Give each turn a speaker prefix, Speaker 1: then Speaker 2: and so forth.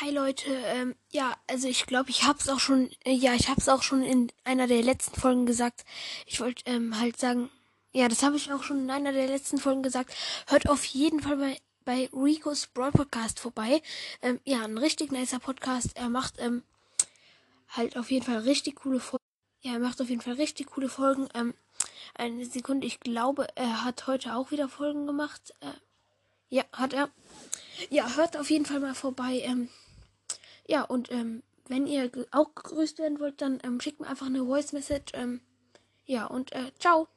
Speaker 1: Hi Leute, ähm, ja, also ich glaube, ich hab's auch schon, äh, ja, ich hab's auch schon in einer der letzten Folgen gesagt. Ich wollte ähm, halt sagen, ja, das habe ich auch schon in einer der letzten Folgen gesagt. Hört auf jeden Fall bei, bei Ricos Broad Podcast vorbei. Ähm, ja, ein richtig nicer Podcast. Er macht ähm, halt auf jeden Fall richtig coole Folgen. Ja, er macht auf jeden Fall richtig coole Folgen. Ähm, eine Sekunde, ich glaube, er hat heute auch wieder Folgen gemacht. Äh, ja, hat er. Ja, hört auf jeden Fall mal vorbei. Ähm, ja, und ähm, wenn ihr auch gegrüßt werden wollt, dann ähm, schickt mir einfach eine Voice Message. Ähm, ja, und äh, ciao.